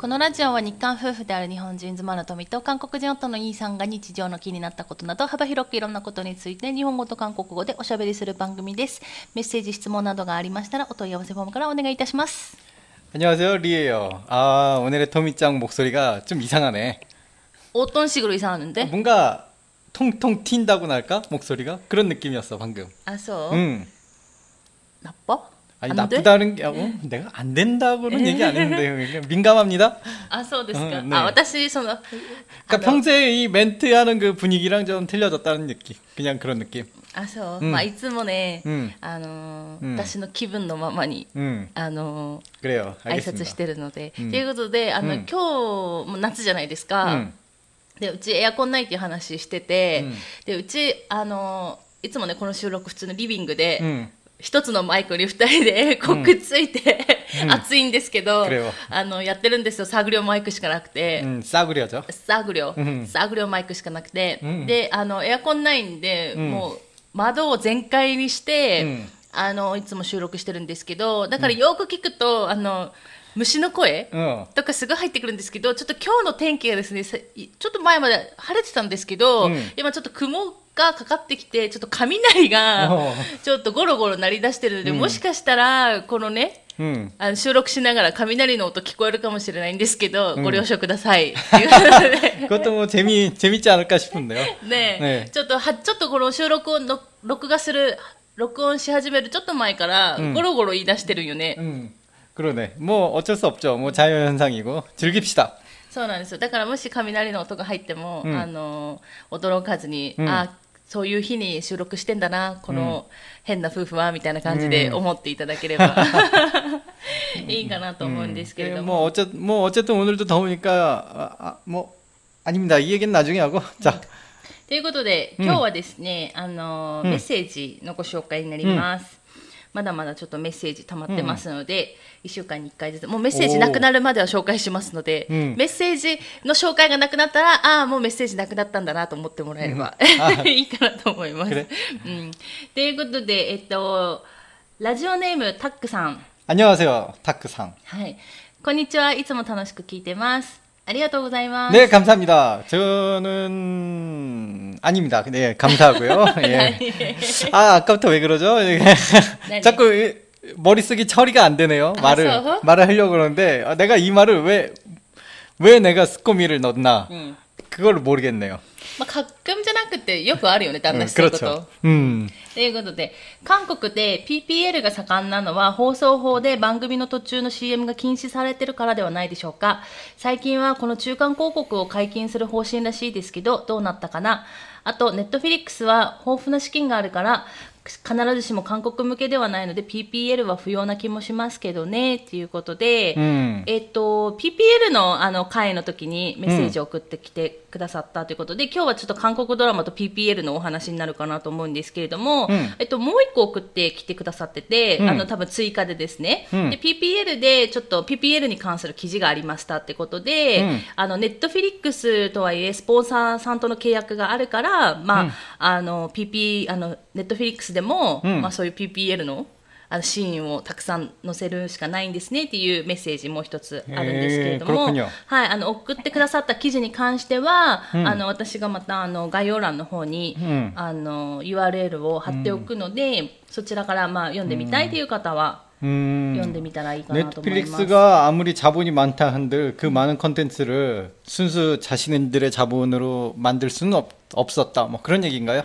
このラジオは日韓夫婦である日本人妻の富と韓国人夫のイーさんが日常の気になったことなど幅広くいろんなことについて日本語と韓国語でおしゃべりする番組です。メッセージ、質問などがありましたらお問い合わせフォームからお願いいたします。 안녕하세요 리에요. 아 오늘의 토미짱 목소리가 좀 이상하네. 어떤 식으로 이상하는데? 뭔가 통통 튄다고나 할까 목소리가 그런 느낌이었어 방금. 아, 써. 응. 나빠? 아니 안 돼? 나쁘다는 게 어? 내가 안 된다고는 얘기 안 했는데 그냥 민감합니다. 아,そうですか。 음, 네. あ、私、その、 그러니까 あの 평소에 이 멘트하는 그 분위기랑 좀 틀려졌다는 느낌. 그냥 그런 느낌. あ、そう。うんまあ、いつもね、うんあのーうん私の気分のままに、 음 あのー 그래요. 挨 알겠습니다. 拶してるので。と、うんいうことで、あの、うん今日も夏じゃないですか。 음. でうちエアコンないっていう話してて、うんでうちあのいつもねこの収録普通のリビングで、 음. 一つのマイクに二人でこうくっついて、うん、熱いんですけど、あのやってるんですよ。サグリマイクしかなくて、うん、サグリョじゃサグリ、サグリマイクしかなくて、であのエアコンないんで、もう窓を全開にして、あのいつも収録してるんですけどだからよく聞くと、あの虫の声とかすごい入ってくるんですけど、ちょっと今日の天気がですね、ちょっと前まで晴れてたんですけど、うん、今ちょっと曇がかかってきて、ちょっと雷がおうちょっとゴロゴロ鳴り出してるので、うんもしかしたら、このね、 음. あの収録しながら雷の音聞こえるかもしれないんですけど、うんご了承ください。っていうことで 그것도 뭐 재미 재밌지 않을까 싶은데요. ねねちょっとは、ちょっとこの収録をの録画する、録音し始めるちょっと前から、うんゴロゴロ言い出してるよね。 음. 그러네. 뭐 어쩔 수 없죠. 뭐 자연 현상이고 즐깁시다. そうなんですよ。だからもし雷の音が入っても、うんあの、驚かずに、うんあ、 そういう日に収録してんだな、この変な夫婦は、みたいな感じでうん思っていただければ、いいかなと思うんですけれ 예, ど 뭐 も。 어쨌 뭐 어쨌든 오늘도 더우니까 아, 아, 뭐 아닙니다. 이 얘기는 나중에 하고 자 ということで、うん今日はですね、あの、うんメッセージのご紹介になります。 まだまだちょっとメッセージ溜まってますので、1週間に1回ずつ、もうメッセージなくなるまでは紹介しますので、うんメッセージの紹介がなくなったら、ああ、もうメッセージなくなったんだなと思ってもらえれば、あいいかなと思います。くれうん。ということで、えっと、ラジオネームタックさん。 안녕하세요. 타크상. はい。こんにちは。いつも楽しく聞いてます。 아리가토고자이마스. 네, 감사합니다. 저는 아닙니다. 네, 감사하고요. 예. 네. 아, 아까부터 왜 그러죠? 네. 네. 자꾸 머리 쓰기 처리가 안 되네요. 아, 말을 말을 하려고 그러는데 아, 내가 이 말을 왜 왜 내가 스코미를 넣나? 음. 그걸 모르겠네요. まあ、かっくんじゃなくてよくあるよね、旦那 음, そういうこと。 그렇죠. 음. ということで、韓国で PPL が盛んなのは放送法で番組の途中の CM が禁止されてるからではないでしょうか。最近はこの中間広告を解禁する方針らしいですけど、どうなったかな。あと、ネットフィリックスは豊富な資金があるから、 必ずしも韓国向けではないので PPL は不要な気もしますけどね、っていうことで、 음. えっと、PPL のあの会の時にメッセージを送ってきてくださったということで、今日はちょっと韓国ドラマと PPL のお話になるかなと思うんですけれども、うん。えっと、もう一個送ってきてくださってて、うん。あの、多分追加でですね、うん。で、PPL でちょっと PPL に関する記事がありましたってことで、うん。あの、ネットフィリックスとはいえ、スポンサーさんとの契約があるから、まあ、うん。あの、PP、あの、ネットフィリックスでも、うんまあ、そういう PPL の、あのシーンをたくさん載せるしかないんですねっていうメッセージもう一つあるんですけれども、へー그렇군요 はい、あの送ってくださった記事に関しては、うんあの私がまたあの概要欄の方に、うんあの URL を貼っておくので、そちらからまあ読んでみたいという方は 음. 読んでみたらいいかなと思います。 넷플릭스가 아무리 자본이 많다 한들 그 많은 컨텐츠를 순수 자신들의 자본으로 만들 수는 없, 없었다. 뭐 그런 얘기인가요?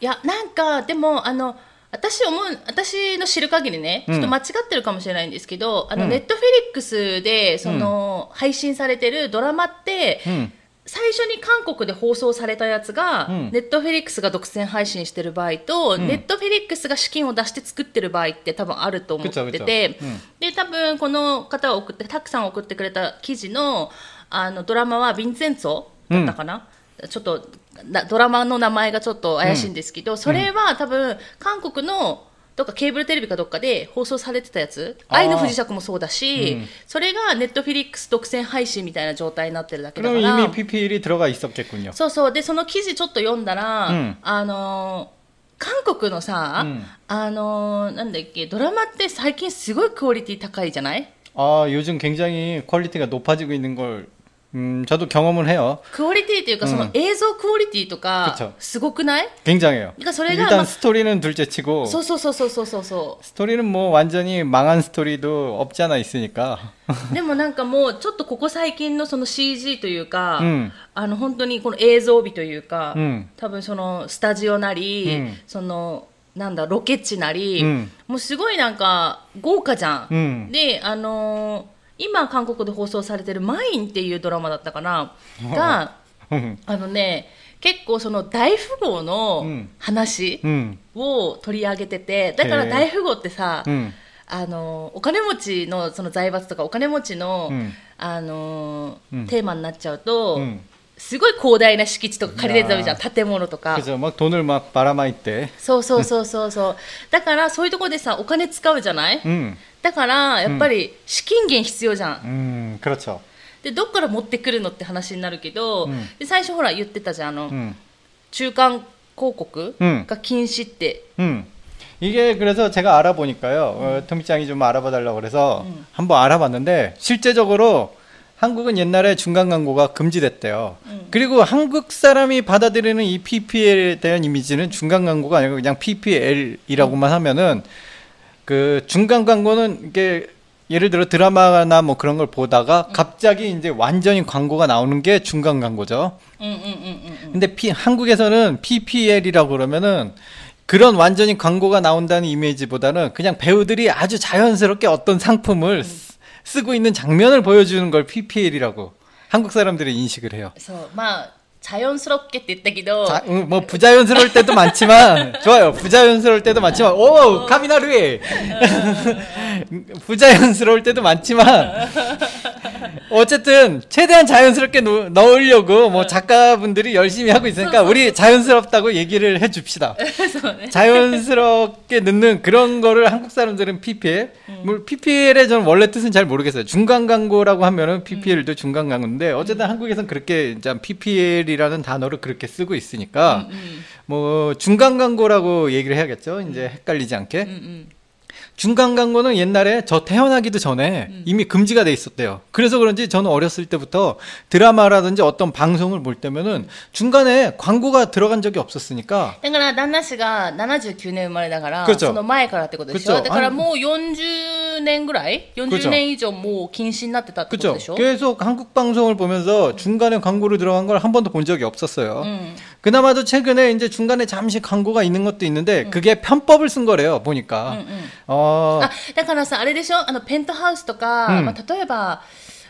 いやなんかでもあの私思う私の知る限りね、うん。ちょっと間違ってるかもしれないんですけど、あのうん。ネットフィリックスでその、配信されてるドラマって、 음. 最初に韓国で放送されたやつが、うん。ネットフェリックスが独占配信してる場合と、うん。ネットフェリックスが資金を出して作ってる場合って多分あると思ってて、で多分この方が送ってたくさん送ってくれた記事のあのドラマはヴィンセンツォだったかな、ちょっとなドラマの名前がちょっと怪しいんですけど、それは多分韓国のどっかケーブルテレビかどっかで放送されてたやつあー愛の不時着もそうだし、うんそれがネットフィリックス独占配信みたいな状態になってるだけだか 그럼 ら 이미 PPL이 들어가 있었겠군요. そうそうでその記事ちょっと読んだら、うんあのー韓国のさ、うんあのーなんだっけドラマって最近すごいクオリティ高いじゃない 아, 요즘 굉장히 퀄리티가 높아지고 있는 걸 음, 저도 경험을 해요. クオリティというか、その映像クオリティとか 그쵸 、すごくない 굉장해요. 그러니까 소리가 일단 막- 스토리는 둘째치고 そうそうそうそうそうそうそ 스토리는 뭐 완전히 망한 스토리도 없지 않아 있으니까. う。でもなんかもう、ちょっとここ最近のその CG というか、うんあの本当にこの映像美というか、うん多分そのスタジオなり、うんその、なんだ、ロケ地なり、うんもうすごいなんか豪華じゃん。うんで、あのー 今韓国で放送されてる「マイン」っていうドラマだったかな？があのね結構その大富豪の話を取り上げてて、だから大富豪ってさ、あのお金持ちのその財閥とかお金持ちの、あのテーマになっちゃうと、すごい広大な敷地とか借りれてるじゃん建物とか 그죠. 막 돈을 막 바라마 있대. そうそうそうそうそうだからそういうところでさお金使うじゃない、 음. だからやっぱり資金源必要じゃん、 음, 그렇죠. でどっから持ってくるのって話になるけど、うんで最初ほら言ってたじゃんあの、 음. 中間広告うんが禁止って、 음. 이게 그래서 제가 알아보니까요. 어, 토미짱이 좀 알아봐 달라고 그래서 한번 알아봤는데 실제적으로 한국은 옛날에 중간 광고가 금지됐대요. 음. 그리고 한국 사람이 받아들이는 이 PPL에 대한 이미지는 중간 광고가 아니고 그냥 PPL이라고만 음. 하면은 그 중간 광고는 이게 예를 들어 드라마나 뭐 그런 걸 보다가 음. 갑자기 이제 완전히 광고가 나오는 게 중간 광고죠. 음, 근데 피, 한국에서는 PPL이라고 그러면은 그런 완전히 광고가 나온다는 이미지보다는 그냥 배우들이 아주 자연스럽게 어떤 상품을 쓰고 있는 장면을 보여주는 걸 PPL이라고 한국 사람들이 인식을 해요. 그래서 막 자연스럽게 됐다기도 음, 뭐 부자연스러울 때도 많지만 좋아요. 부자연스러울 때도 많지만 오 카미나루에 어. 부자연스러울 때도 많지만 어쨌든 최대한 자연스럽게 노, 넣으려고 뭐 네. 작가분들이 열심히 하고 있으니까 우리 자연스럽다고 얘기를 해 줍시다. 네, 자연스럽게 넣는 그런 거를 한국 사람들은 PPL. 음. 물 PPL의 저는 원래 뜻은 잘 모르겠어요. 중간 광고라고 하면은 음. PPL도 중간 광고인데 어쨌든 음. 한국에선 그렇게 이제 PPL이라는 단어를 그렇게 쓰고 있으니까 뭐 중간 광고라고 얘기를 해야겠죠. 이제 헷갈리지 않게. うんうん 중간 광고는 옛날에 저 태어나기도 전에 이미 금지가 돼 있었대요. 그래서 그런지 저는 어렸을 때부터 드라마라든지 어떤 방송을 볼 때면은 중간에 광고가 들어간 적이 없었으니까 だから旦那氏が79年生まれだから、 그렇죠 その前からってことでしょ 그렇죠 だからもう40年ぐらい 그렇죠 40年以上もう禁止になってたってこと 그죠? でしょ 계속 한국 방송을 보면서 중간에 광고로 들어간 걸 한 번도 본 적이 없었어요. うん 그나마도 최근에 이제 중간에 잠시 광고가 있는 것도 있는데 그게 편법을 쓴 거래요. 보니까. うんうん 어, あだからさあれでしょあのペントハウスとか、うんまあ、例えば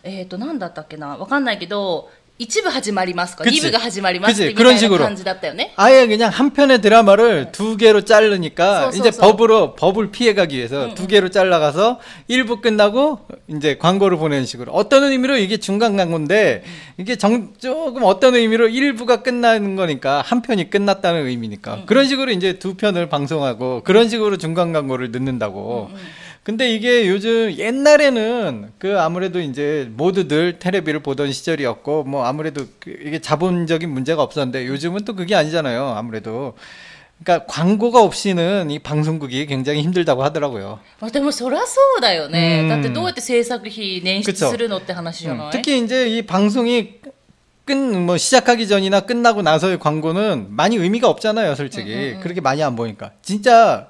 えっ、となんだったっけなわかんないけど 1부 하지말이마스까 2부가 하지말이마스 그런 식으로. 네? 아예 그냥 한 편의 드라마를 네. 두 개로 자르니까 소, 이제 법으로 법을 피해 가기 위해서 응, 두 음. 개로 잘라가서 1부 끝나고 이제 광고를 보내는 식으로. 어떤 의미로? 이게 중간 광고인데 음. 이게 정, 조금 어떤 의미로? 1부가 끝나는 거니까 한 편이 끝났다는 의미니까. 응, 그런 식으로 이제 두 편을 방송하고 그런 식으로 중간 광고를 넣는다고. 응, 근데 이게 요즘 옛날에는 그 아무래도 이제 모두들 테레비를 보던 시절이었고 뭐 아무래도 그 이게 자본적인 문제가 없었는데 요즘은 또 그게 아니잖아요. 아무래도 그러니까 광고가 없이는 이 방송국이 굉장히 힘들다고 하더라고요. まあでもそりゃそうだよね、うんだってどうやって制作費捻出 그쵸 するのって話じゃない、 음, 특히 이제 이 방송이 끝 뭐 시작하기 전이나 끝나고 나서의 광고는 많이 의미가 없잖아요, 솔직히. 그렇게 많이 안 보니까. 진짜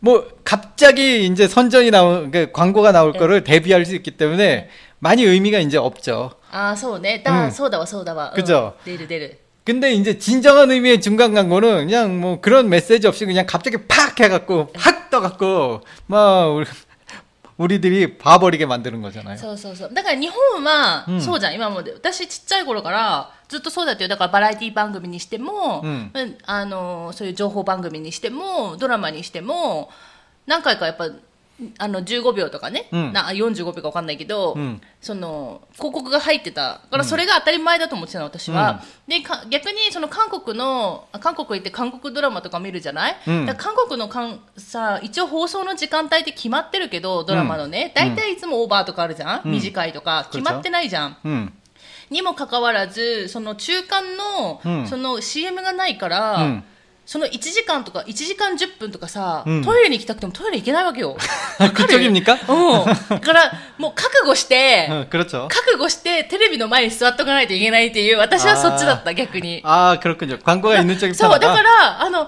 뭐 갑자기 이제 선전이 나온 그 광고가 나올 네. 거를 대비할 수 있기 때문에 많이 의미가 이제 없죠. 아, 소네, 다 음. 소다와 소다와. 어. 그죠. 네르 네르. 근데 이제 진정한 의미의 중간 광고는 그냥 뭐 그런 메시지 없이 그냥 갑자기 팍 해갖고 팍 떠갖고 뭐 막 우리, 우리들이 봐버리게 만드는 거잖아요. そうそうそうだから日本は、うんそうじゃん今まで私ちっちゃい頃からずっとそうだったよだからバラエティ番組にしても、うんうんあのそういう情報番組にしてもドラマにしても何回かやっぱ あの15秒とかね、うん。な45秒か分かんないけど、うん。その広告が入ってた。だからそれが当たり前だと思ってたの私は、でか逆にその韓国のあ韓国行って韓国ドラマとか見るじゃない、韓国のかんさ一応放送の時間帯って決まってるけどドラマのね、大体いつもオーバーとかあるじゃん、うん。短いとか。決まってないじゃん、うん。にもかかわらずその中間の,、うん。その CM がないから、うんその1時間とか1時間10分とかさ、うんトイレに行きたくてもトイレ行けないわけよ。 그쪽입니까 うん。だからもう覚悟して、 어, 그렇죠. 覚悟してテレビの前に座っとかないといけないっていう私はそっちだった逆に。 아, 그렇군요. 광고가 있는 쪽이 そう、だか 편하다. ら、あの、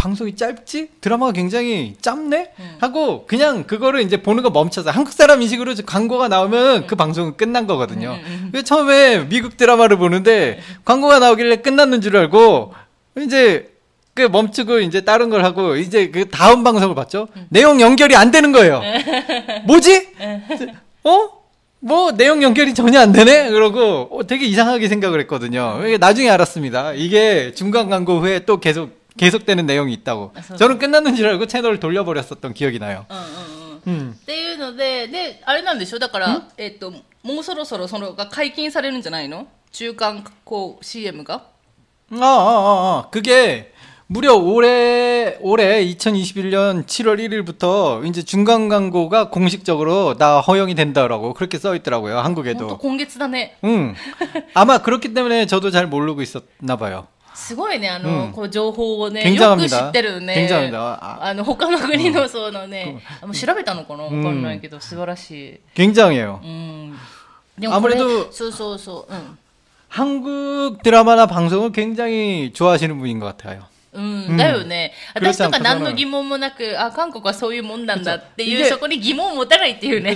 방송이 짧지? 드라마가 굉장히 짧네? 하고 그냥 그거를 이제 보는 거 멈춰서 한국 사람 인식으로 광고가 나오면 그 방송은 끝난 거거든요. 그래서 처음에 미국 드라마를 보는데 광고가 나오길래 끝났는 줄 알고 이제 그 멈추고 이제 다른 걸 하고 이제 그 다음 방송을 봤죠. 내용 연결이 안 되는 거예요. 뭐지? 어? 뭐 내용 연결이 전혀 안 되네? 그러고 어, 되게 이상하게 생각을 했거든요. 나중에 알았습니다. 이게 중간 광고 후에 또 계속 계속되는 내용이 있다고. 아, 저는 끝났는 줄 알고 채널을 돌려버렸었던 기억이 나요. うんうんうん。 음. っていうので、で、あれなんでしょだから、えっと、もうそろそろそのが解禁されるんじゃないの中間こう CM が 아, 아, 아, 아. 그게 무려 올해 올해 2021년 7월 1일부터 이제 중간 광고가 공식적으로 다 허용이 된다라고 그렇게 써 있더라고요. 本当 한국에도. 今月だね。 음. 아마 그렇기 때문에 저도 잘 모르고 있었나 봐요. すごいね、あの、うんこう情報をね、 굉장합니다 よく知ってるね。 굉장합니다ああの、他の国のそのね、あもう調べたのかなわかんないけど、素晴らしい。 굉장해요. うん。でもこれ、 아무래도 そうそうそう。うん。 한국 드라마나 방송을 굉장히 좋아하시는 분인 것 같아요. うん、だよね。クリス私とかチャン何の疑問もなく、あ、韓国はそういうもんなんだっていう、いけそこに疑問を持たないっていうね。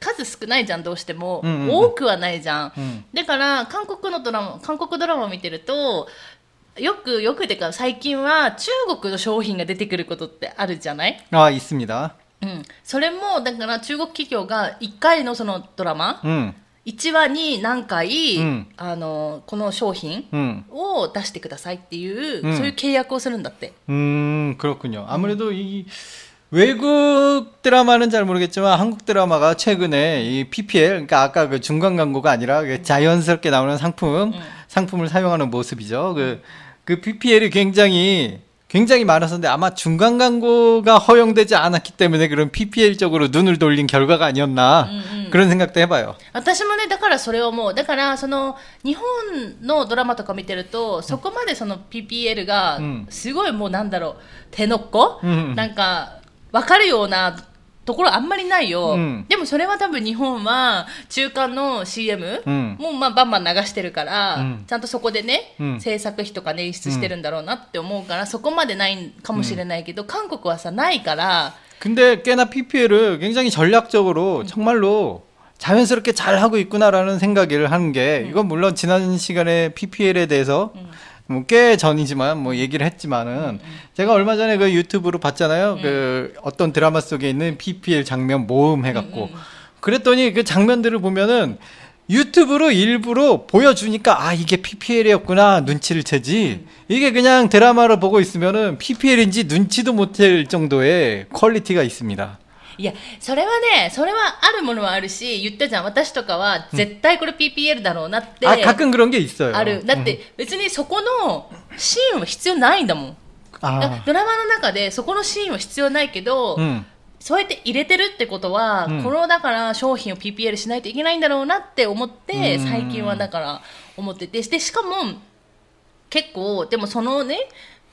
数少ないじゃん、どうしても。うんうんうん多くはないじゃん。うんだから、韓国のドラマ、韓国ドラマを見てると、よく、よくてか、最近は中国の商品が出てくることってあるじゃない 아 있습니다. うん。それも、だから中国企業が1回のそのドラマ、 음, 1話に何回、うんあのこの商品 음, を出してくださいっていう、うんそういう契約をするんだって。 음 그렇군요. 아무래도 이 외국 드라마는 잘 모르겠지만 한국 드라마가 최근에 이 PPL 그러니까 아까 그 중간 광고가 아니라 그 자연스럽게 나오는 상품 상품을 사용하는 모습이죠. 그, 그 PPL이 굉장히 굉장히 많았었는데 아마 중간 광고가 허용되지 않았기 때문에 그런 PPL 쪽으로 눈을 돌린 결과가 아니었나 그런 생각도 해봐요. 私もね、だからそれを思う。だから、その、日本のドラマとか見てると、そこまでその PPL がうん、すごいもうなんだろう、手のっこ、うんなんか、 わかるようなところあんまりないよ。うんでもそれは多分日本は、中間の CM うんもまあバンバン流してるから、うんちゃんとそこでね、うん制作費とかね、演出してるんだろうなって思うから、そこまでないかもしれないけど、韓国はさ、ないから、 근데 꽤나 PPL을 굉장히 전략적으로 정말로 자연스럽게 잘 하고 있구나라는 생각을 하는 게 이건 물론 지난 시간에 PPL에 대해서 뭐 꽤 전이지만 뭐 얘기를 했지만은 제가 얼마 전에 그 유튜브로 봤잖아요. 그 어떤 드라마 속에 있는 PPL 장면 모음 해갖고. 그랬더니 그 장면들을 보면은 유튜브로 일부러 보여주니까 아 이게 PPL이었구나 눈치를 채지. 이게 그냥 드라마를 보고 있으면은 PPL인지 눈치도 못할 정도의 퀄리티가 있습니다. いや、それはね、それはあるものはあるし、言ったじゃん、私とかは絶対これ PPL だろうなって、 아 가끔 그런 게 있어요. ある。だって別にそこのシーンは必要ないんだもん。 아, ドラマの中でそこのシーンは必要ないけど、 음, そうやって入れてるってことは、うんこのだから商品を PPL しないといけないんだろうなって思って、うん最近はだから思ってて、で、しかも結構、でもそのね、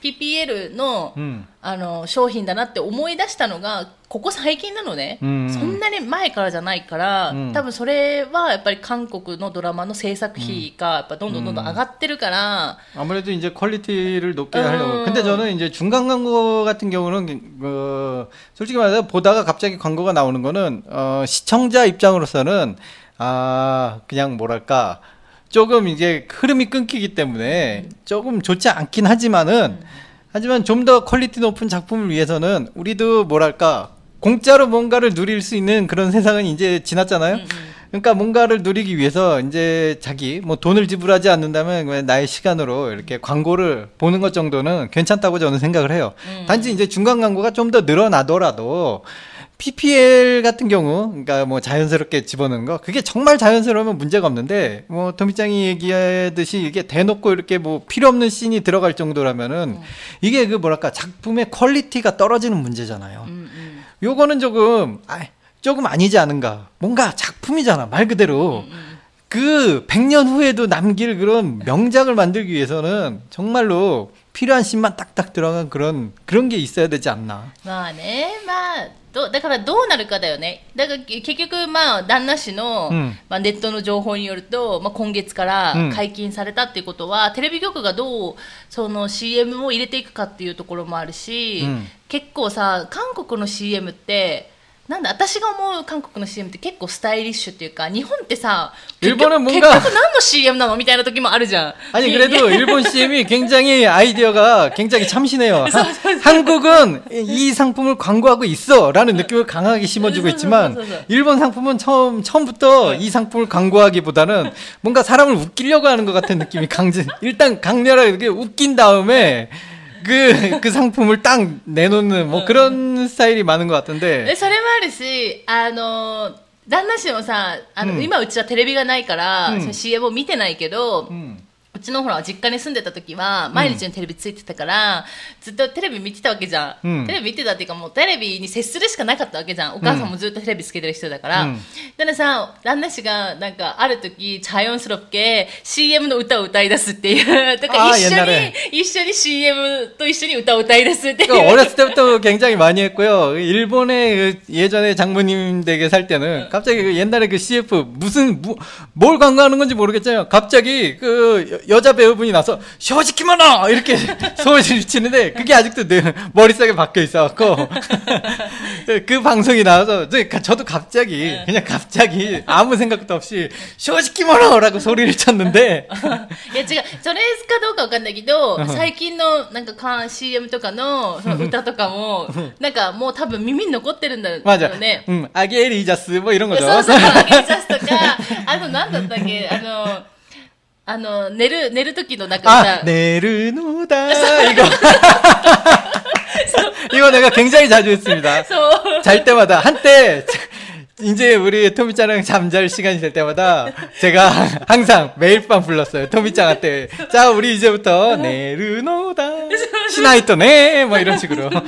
PPL の、うん。あの、商品だなって思い出したのが、ここ最近なのね。うんそんなに前からじゃないから、うん多分それはやっぱり韓国のドラマの制作費がやっぱどんどんどんどん上がってるから、 아무래도 이제 퀄리티를 높게 어. 하려고. 근데 저는 이제 중간 광고 같은 경우는 어, 솔직히 말해서 보다가 갑자기 광고가 나오는 거는 어, 시청자 입장으로서는 아 그냥 뭐랄까 조금 이제 흐름이 끊기기 때문에 조금 좋지 않긴 하지만은 하지만 좀 더 퀄리티 높은 작품을 위해서는 우리도 뭐랄까 공짜로 뭔가를 누릴 수 있는 그런 세상은 이제 지났잖아요. 그러니까 뭔가를 누리기 위해서 이제 자기 뭐 돈을 지불하지 않는다면 그냥 나의 시간으로 이렇게 광고를 보는 것 정도는 괜찮다고 저는 생각을 해요. 단지 이제 중간 광고가 좀 더 늘어나더라도 PPL 같은 경우, 그러니까 뭐 자연스럽게 집어넣는 거, 그게 정말 자연스러우면 문제가 없는데, 뭐 도미짱이 얘기하듯이 이게 대놓고 이렇게 뭐 필요 없는 씬이 들어갈 정도라면은 이게 그 뭐랄까 작품의 퀄리티가 떨어지는 문제잖아요. 음, 음. 요거는 조금 아, 조금 아니지 않은가. 뭔가 작품이잖아 말 그대로. 그 100년 후에도 남길 그런 명작을 만들기 위해서는 정말로 필요한 씬만 딱딱 들어간 그런 그런 게 있어야 되지 않나. まあね、まあ、どだからどうなるかだよね。だから結局、まあ、旦那氏の、うんまあ、ネットの情報によると、まあ、今月からうん解禁されたっていうことは、テレビ局がどうその CM を入れていくかっていうところもあるし、うん結構さ、韓国の CM って、 なんだ私が思う韓国の CM って結構スタイリッシュっていうか日本ってさ結局 일본은 뭔가 結局何の CM なのみたいな時もあるじゃん 아니 ね 그래도 일본 CM이 굉장히 아이디어가 굉장히 참신해요. 하- 한국은 이 상품을 광고하고 있어라는 느낌을 강하게 심어주고 있지만 일본 상품은 처음 처음부터 이 상품을 광고하기보다는 뭔가 사람을 웃기려고 하는 것 같은 느낌이 강제 일단 강렬하게 이렇게 웃긴 다음에 그, 그 상품을 딱 내놓는 뭐 그런 스타일이 많은 것 같은데. でそれもあるし、あの、旦那氏もさ、あの、うん今うちはテレビがないから、うんその CM を見てないけど、 음. うちのほら、実家に住んでた時は、毎日のテレビついてたから、ずっとテレビ見てたわけじゃん。うんテレビ見てたっていうか、もうテレビに接するしかなかったわけじゃん。お母さんもずっとテレビつけてる人だから。うんだからさ、旦那氏が、なんか、ある時、チャヨンスロッケ、CM の歌を歌い出すっていう。だからあー一緒に옛날에、一緒に CM と一緒に歌を歌い出すっていう。 그러니까 어렸을 때부터 굉장히 많이 했고요. 일본에 그 예전에 장모님 댁에 살 때는 갑자기 그 옛날에 그 CF 무슨 무- 뭘 광고하는 건지 모르겠잖아요. 갑자기 그 여- 여자 배우분이 나서 쇼지키모노 이렇게 소리를 치는데 그게 아직도 내 머릿속에 박혀 있어갖고 그 방송이 나와서 저- 저도 갑자기 그냥 갑자기 아무 생각도 없이 쇼지키모노라고 소리를 쳤는데 いや違う、それかどうかわかんないけど、最近のなんかか CM とかのその歌とかも、なんかもう多分耳に残ってるんだよ 맞아. ね。 음, 아기 리자스 뭐 이런 そう 거죠. そう、アゲリジャスとか、あの、なんだったっけ、あの、 あの、寝る、寝る時のなんか 아, さ、 내르노다 이거. 이거 내가 굉장히 자주 했습니다. そう、 잘 때마다 한때 이제 우리 토미짱랑 잠잘 시간이 될 때마다 제가 항상 매일 밤 불렀어요. 토미짱한테 자 우리 이제부터 내르노다 시나이토네 뭐 이런 식으로.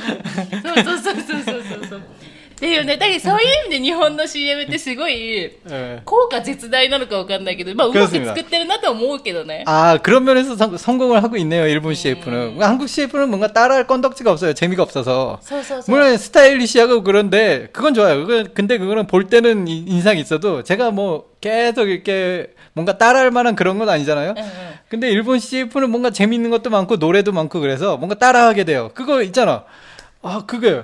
っていうね、だけどそういう意味で日本の CM ってすごい、 예. 効果絶大なのかわかんないけど、まあうまく 그렇습니다 作ってるなと思うけどね。 아 그런 면에서 성, 성공을 하고 있네요. 일본 CF는 한국 CF는 뭔가 따라할 건덕지가 없어요. 재미가 없어서. そうそうそう。 물론 스타일리시하고 그런데 그건 좋아요. 그건 근데 그거는 볼 때는 이- 인상이 있어도 제가 뭐 계속 이렇게 뭔가 따라할 만한 그런 건 아니잖아요. うんうん 근데 일본 CF는 뭔가 재밌는 것도 많고 노래도 많고 그래서 뭔가 따라하게 돼요. 그거 있잖아. 아 그거요.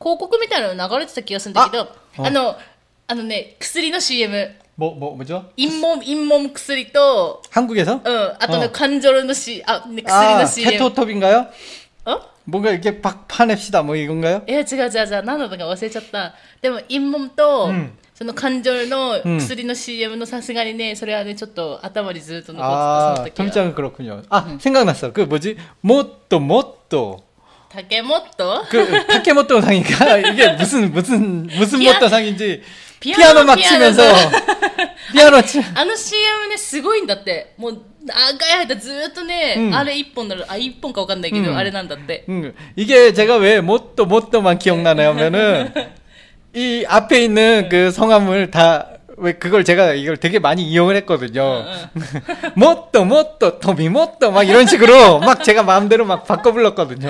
広告みたいなの流れてた気がするんだけど、ああの、あのね、薬の CM、 뭐, 뭐, 뭐죠? 陰門、陰門薬と、 한국에서? うん、あとね、あカンジョルの C、あ、ね、薬 아, の CM。 케토톱인가요? あ 뭔가 이렇게 팍 파냅시다, 뭐 이건가요? いや違う違う違う何だったか忘れちゃったでも陰門と、うんその感情の薬の CM のさすがにねそれはねちょっと頭にずっと残ってた 아, その時は 토미짱은 그렇군요. 아, 생각났어. 그 뭐지? 모또, 모또. 竹本 그 타케모토 상인가 이게 무슨 무슨 무슨 피아- 모토 상인지 피아노, 피아노 막 피아노. 치면서 피아노 치 あの CM ね、すごいんだって。もう、長い間ずーっとね、うんあれ一本なの、あ、一本かわかんないけど、うんあれなんだって。 음, 이게 제가 왜 못도 못도만 기억나냐면은 이 앞에 있는 그 성함을 다 왜 그걸 제가 이걸 되게 많이 이용을 했거든요. 못도 못도 토미 못도 막 이런 식으로 막 제가 마음대로 막 바꿔 불렀거든요.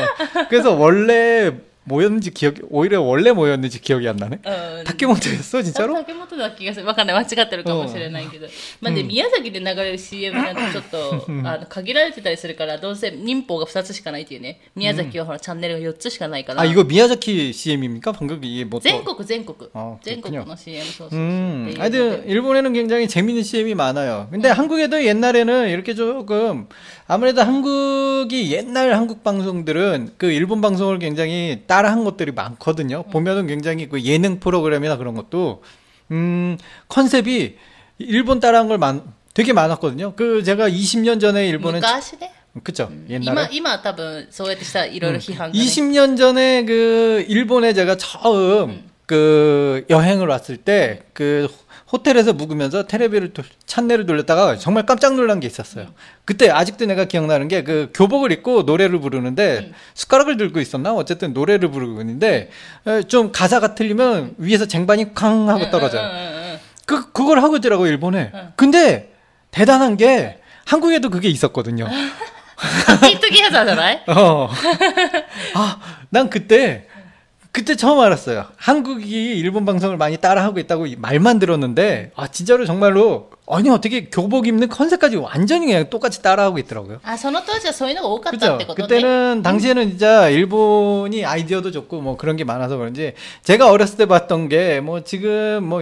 그래서 원래 뭐였는지 기억이 오히려 원래 뭐였는지 기억이 안 나네. うん。 타케모토였어 진짜로? 竹本だ気がする。わかんない。間違ってるかもしれないけど。まあで、宮崎で流れる CM なんてちょっと、あの、限られてたりするから、どうせ民法が2つしかないっていうね。宮崎はほら、チャンネルが4つしかないから。 아 이거 미야자키 CM입니까? 방금 이게 뭐 또- 全国全国あ。全国 그렇군요 の CM そうそうそう。 음, っていうので 하여튼 일본에는 굉장히 재밌는 CM이 많아요. 근데 한국에도 옛날에는 이렇게 조금 아무래도 한국이 옛날 한국 방송들은 그 일본 방송을 굉장히 따라한 것들이 많거든요. 보면은 굉장히 그 예능 프로그램이나 그런 것도 음, 컨셉이 일본 따라한 걸 많, 되게 많았거든요. 그 제가 20년 전에 일본에 昔ね。 그쵸 今 옛날에 、今は多分、そうやってしたらいろいろ批判がね。 20년 전에 그 일본에 제가 처음 그 여행을 왔을 때 그 호텔에서 묵으면서 테레비를 찬내를 돌렸다가 정말 깜짝 놀란 게 있었어요. 그때 아직도 내가 기억나는 게 그 교복을 입고 노래를 부르는데 숟가락을 들고 있었나 어쨌든 노래를 부르고 있는데 어, 좀 가사가 틀리면 위에서 쟁반이 쾅 하고 떨어져요. 그 그걸 하고 있더라고 일본에. 근데 대단한 게 한국에도 그게 있었거든요. 삐뚤기 하잖아요. 어. 아, 난 그때 그때 처음 알았어요. 한국이 일본 방송을 많이 따라하고 있다고 말만 들었는데 아 진짜로 정말로 아니 어떻게 교복 입는 컨셉까지 완전히 그냥 똑같이 따라하고 있더라고요. 아, 저는또저 소위는 오갔다 그때는 네. 음. 당시에는 진짜 일본이 아이디어도 좋고 뭐 그런 게 많아서 그런지 제가 어렸을 때 봤던 게 뭐 지금 뭐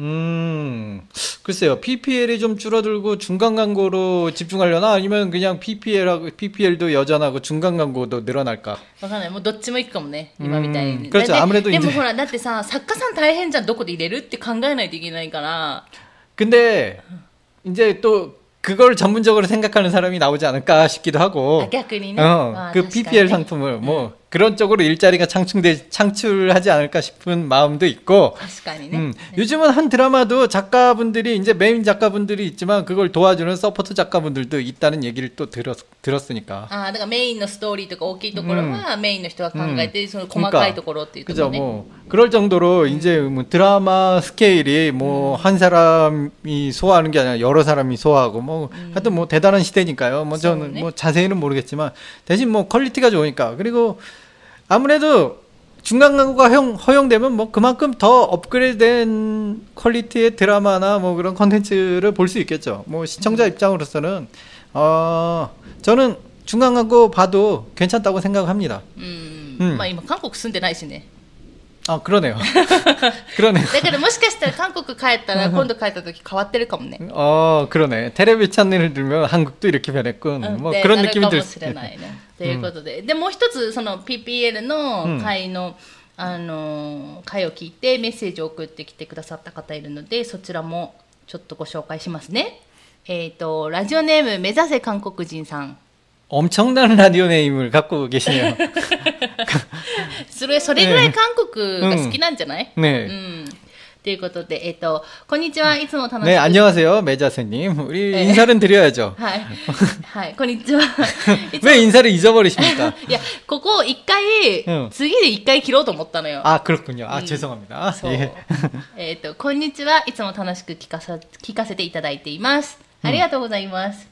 음, 글쎄요. PPL이 좀 줄어들고 중간 광고로 집중하려나? 아니면 그냥 PPL하고, PPL도 여전하고 중간 광고도 늘어날까? わかんない。もうどっちもいくかもね。今みたいに。うん그렇죠 で 아무래도 で 이제 もほら、だってさ、作家さん大変じゃん。どこで入れるって考えないといけないから。 근데, 이제 또, 그걸 전문적으로 생각하는 사람이 나오지 않을까 싶기도 하고. あ逆にね。 어, まあ 그 確かに PPL ね 상품을 뭐 그런 쪽으로 일자리가 창출돼 창출하지 않을까 싶은 마음도 있고 確かにね。 음, 요즘은 한 드라마도 작가분들이 이제 메인 작가분들이 있지만 그걸 도와주는 서포트 작가분들도 있다는 얘기를 또 들었, 들었으니까. ああ、だからメインのストーリーとか大きいところはメインの人が考えて、その細 그러니까 かいところっていうところ 그죠 ね。 뭐 그럴 정도로 이제 뭐 드라마 스케일이 뭐 한 사람이 소화하는 게 아니라 여러 사람이 소화하고 뭐 하여튼 뭐 대단한 시대니까요. 뭐 저는 그러네. 뭐 자세히는 모르겠지만 대신 뭐 퀄리티가 좋으니까 그리고 아무래도 중간 광고가 허용, 허용되면 뭐 그만큼 더 업그레이드된 퀄리티의 드라마나 뭐 그런 컨텐츠를 볼 수 있겠죠. 뭐 시청자 입장으로서는 어 저는 중간 광고 봐도 괜찮다고 생각합니다. うん。うんまあ今韓国住んでないしね。 아 그러네요. 그러네요. だからもしかしたら韓国帰ったら今度帰った時変わってるかもね。 어 그러네. 테레비 채널을 들면 한국도 이렇게 변했군. うん 뭐 で 그런 なる 느낌이 か 들 も 수 しれな 있 いね。ということで、でもう一つその PPL の会の、あの会を聞いてメッセージを送ってきてくださった方いるのでそちらもちょっとご紹介しますね。えっ、とラジオネーム目指せ韓国人さん。 엄청난 라디오 네임을 갖고 계시네요. それそれぐらい韓国が好きなんじゃない、う 네. ん。ということで、えっ、と、こんにちは、いつも楽しく。 네, 안녕하세요. 매자세님. 우리 네. 인사는 드려야죠. はい。はい、こんにちは。いつも 왜 인사를 잊어버리십니까? いや、ここ一回、うん次で一回切ろうと思ったのよ。 아, 그렇군요. 아, 음. 죄송합니다. そう。 예. えっと、こんにちは。いつも楽しく聞かさ聞かせていただいています。ありがとうございます。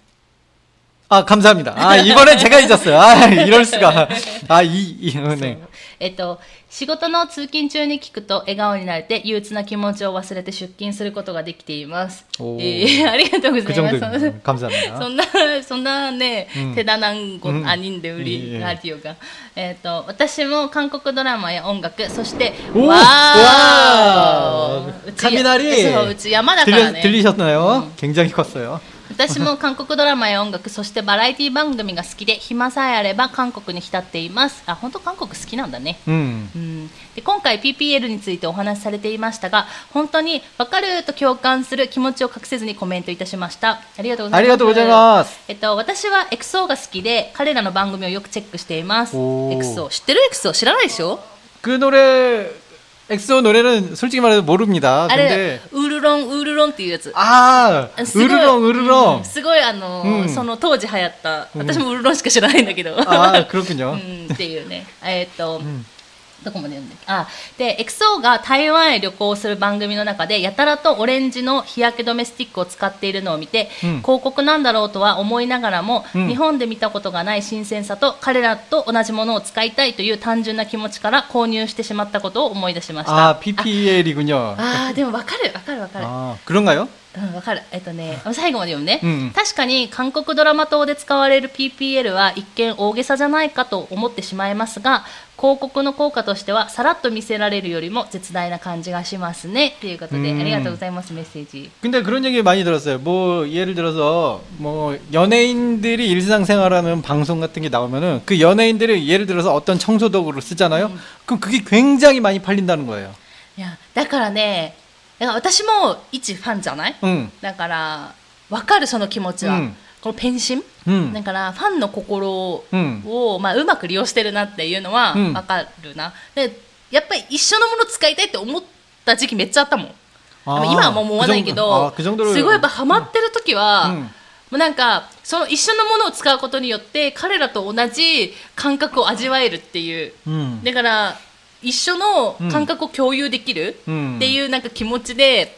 아, 감사합니다. 아, 이번엔 제가 잊었어요. 아, 이럴 수가. 아, 이, 이, 네. えっと、仕事の通勤中に聞くと笑顔になれて憂鬱な気持ちを忘れて出勤することができています。おーえーありがとうご 그 ざいます。 정도입니다. 감사합니다. そんな、そんなね、うん手だなんご、うんあにんで売いえいえりラジオが。えっ、と、私も韓国ドラマや音楽、そして、おーわわーーうち雷そう、うち山だから 들리, ね。 들리셨나요? 굉장히 컸어요. 私も韓国ドラマや音楽そしてバラエティ番組が好きで暇さえあれば韓国に浸っています。あ本当韓国好きなんだね、うん、うん、で今回 PPL についてお話しされていましたが本当に分かると共感する気持ちを隠せずにコメントいたしました。ありがとうございます。えっと、私はエクソーが好きで彼らの番組をよくチェックしています。エクソー。知ってるエクソー？知らないでしょ？グーノレー 엑소 노래는 솔직히 말해서 모릅니다. 근데 우르렁 우르렁 っていうやつ. 아, 우르렁 우르렁. すごい 아の, その当時流行った.私も 우르렁 しか知らないんだけど. 아, 그렇군요. 음, っていうね. 에っと どこまで読んだっけあで XO が台湾へ旅行する番組の中でやたらとオレンジの日焼け止めスティックを使っているのを見て、うん広告なんだろうとは思いながらも、うん日本で見たことがない新鮮さと彼らと同じものを使いたいという単純な気持ちから購入してしまったことを思い出しました 아, PPL이군요. あーでも分かる分かる分かる 아, 그런가요? うん、わかる。えっとね、最後まで読むね、うん確かに韓国ドラマ等で使われる PPL は一見大げさじゃないかと思ってしまいますが、 広告の効果としてはさらっと見せられるよりも絶大な感じがしますね。ということで、うんありがとうございます、メッセージ。 근데 그런 얘기 많이 들었어요. 뭐 예를 들어서 뭐 연예인들이 일상생활하는 방송 같은 게 나오면은 그 연예인들이 예를 들어서 어떤 청소도구를 쓰잖아요. 그럼 그게 굉장히 많이 팔린다는 거예요. いや、だからね、だから私も一ファンじゃない 응. だから、わかるその気持ちは。うんこのペンシン、 うん、だからファンの心を、うん、まあ、うまく利用してるなっていうのは分かるな、うん、でやっぱり一緒のもの使いたいって思った時期めっちゃあったもん。今はもう思わないけどすごいやっぱハマってる時は、もうなんかその一緒のものを使うことによって彼らと同じ感覚を味わえるっていう、だから一緒の感覚を共有できるっていうなんか気持ちで、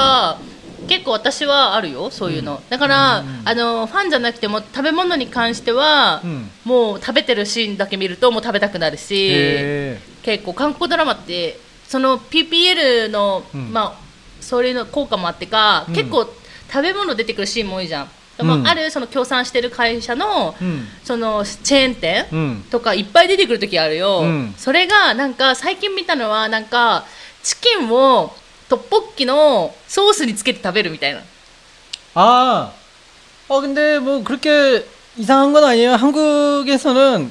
から結構私はあるよそういうの、うん、だから、うん、あのファンじゃなくても食べ物に関しては、うん、もう食べてるシーンだけ見るともう食べたくなるし結構韓国ドラマってその PPL の、まあそれの効果もあってか、結構食べ物出てくるシーンも多いじゃん。でもあるその協賛してる会社の,、そのチェーン店とかいっぱい出てくる時あるよ、それがなんか最近見たのはなんかチキンをトッポッキのソースにつけて食べるみたいな 아, 어, 근데 뭐 그렇게 이상한 건 아니에요. 한국에서는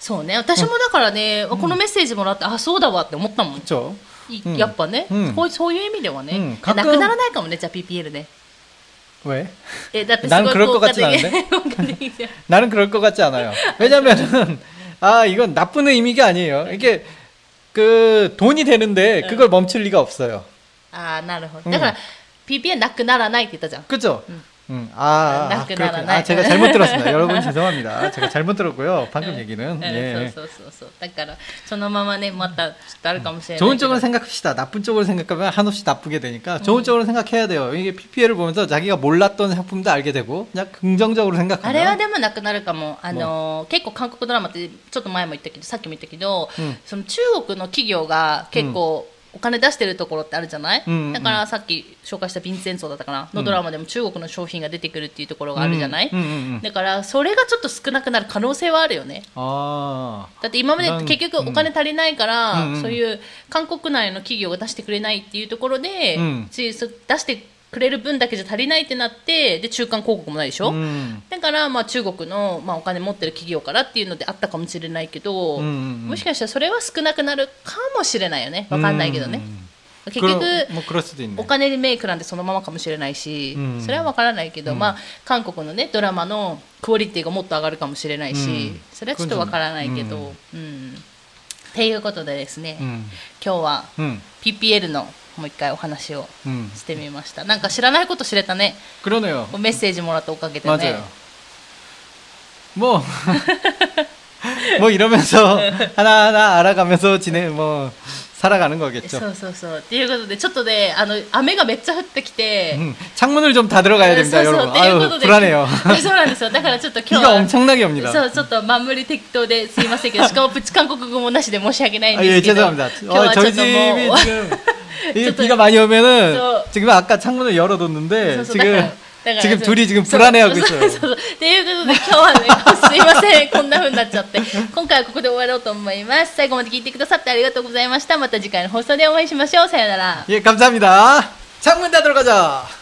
そうね私もだからね、このメッセージもらってあそうだわって思ったもん、 그렇죠? いうんやっぱね、うんこうそういう意味ではね、うんいやなかっこくならないかもねじゃあ PPL ね 왜? えだってすなんごい 그럴것 効果 같진 的 않은데? 効果的じゃん 나는 그럴 것 같지 않아요. 왜냐면은 아 이건 나쁜 의미가 아니에요. 이게 그 돈이 되는데 그걸 멈출 리가 없어요. ああなるほどうんだから、PPL なくならないって言ったじゃん 그죠? 음, 아, 아, 낙 그렇군요. 나라나이. 아, 제가 잘못 들었습니다. 여러분 죄송합니다. 제가 잘못 들었고요. 방금 얘기는. うん 예. そうそうそうそうだからそのままねまたちょっとあるかもしれないけど 좋은 쪽으로 생각합시다. 나쁜 쪽으로 생각하면 한없이 나쁘게 되니까 좋은 쪽으로 생각해야 돼요. 이게 PPL을 보면서 자기가 몰랐던 상품도 알게 되고 그냥 긍정적으로 あれは 생각하면 でもなくなるかも、あの結構韓国ドラマってちょっと前も言ったけどさっきも言ったけど、うんその中国の企業が結構 お金出してるところってあるじゃない、うんうん、だからさっき紹介したヴィンセンソだったかな？のドラマでも中国の商品が出てくるっていうところがあるじゃない、うんうんうん。うん、だからそれがちょっと少なくなる可能性はあるよね。だって今まで結局お金足りないから、うん、そういう韓国内の企業が出してくれないっていうところで、うん、出してくれる分だけじゃ足りないってなってで中間広告もないでしょ、うん、だからまあ中国の、まあ、お金持ってる企業からっていうのであったかもしれないけど、うんうんうん、もしかしたらそれは少なくなるかもしれないよね。分かんないけどね、うん、結局、ね、お金でメイクなんてそのままかもしれないし、うん、それは分からないけど、まあ、韓国の、ね、ドラマのクオリティがもっと上がるかもしれないし、それはちょっと分からないけど。うん。っていうことでですね、今日は PPL の、もう一回お話を 음. してみましたなんか知らないこと知れたね 그러네요. メッセージもらったおかげでね 맞아요. 뭐, 뭐 이러면서 하나하나 알아가면서 지내, 뭐, 살아가는 そ 거겠죠. うそうそうっていうことでちょっとねあの雨がめっちゃ降ってきて、 음, 창문을 좀 다 들어가야 そう 됩니다, そう 여러분. っていうこ 아유, とで 불안해요. そうなんですよだからちょっと今日 비가 は 엄청나게 옵니다. そうちょっとまんむり適当ですいませんけどしかもプチ韓国語もなしで申し訳ないん 아, で 예, すけど 죄송합니다. 今日は 어, ちょっ 저희 とも 집이 う 지금 이게 저도- 비가 많이 오면은 저- 지금 아까 창문을 열어뒀는데 そうそうだから 지금 だから 지금 そう 둘이 지금 そう 불안해하고 そう 있어요. そうそうっていうことで今日はねすいませんこんな風になっちゃって今回はここで終わろうと思います最後まで聞いてくださってありがとうございましたまた次回の放送でお会いしましょうさよなら 예, 감사합니다. 창문 닫으러 가자.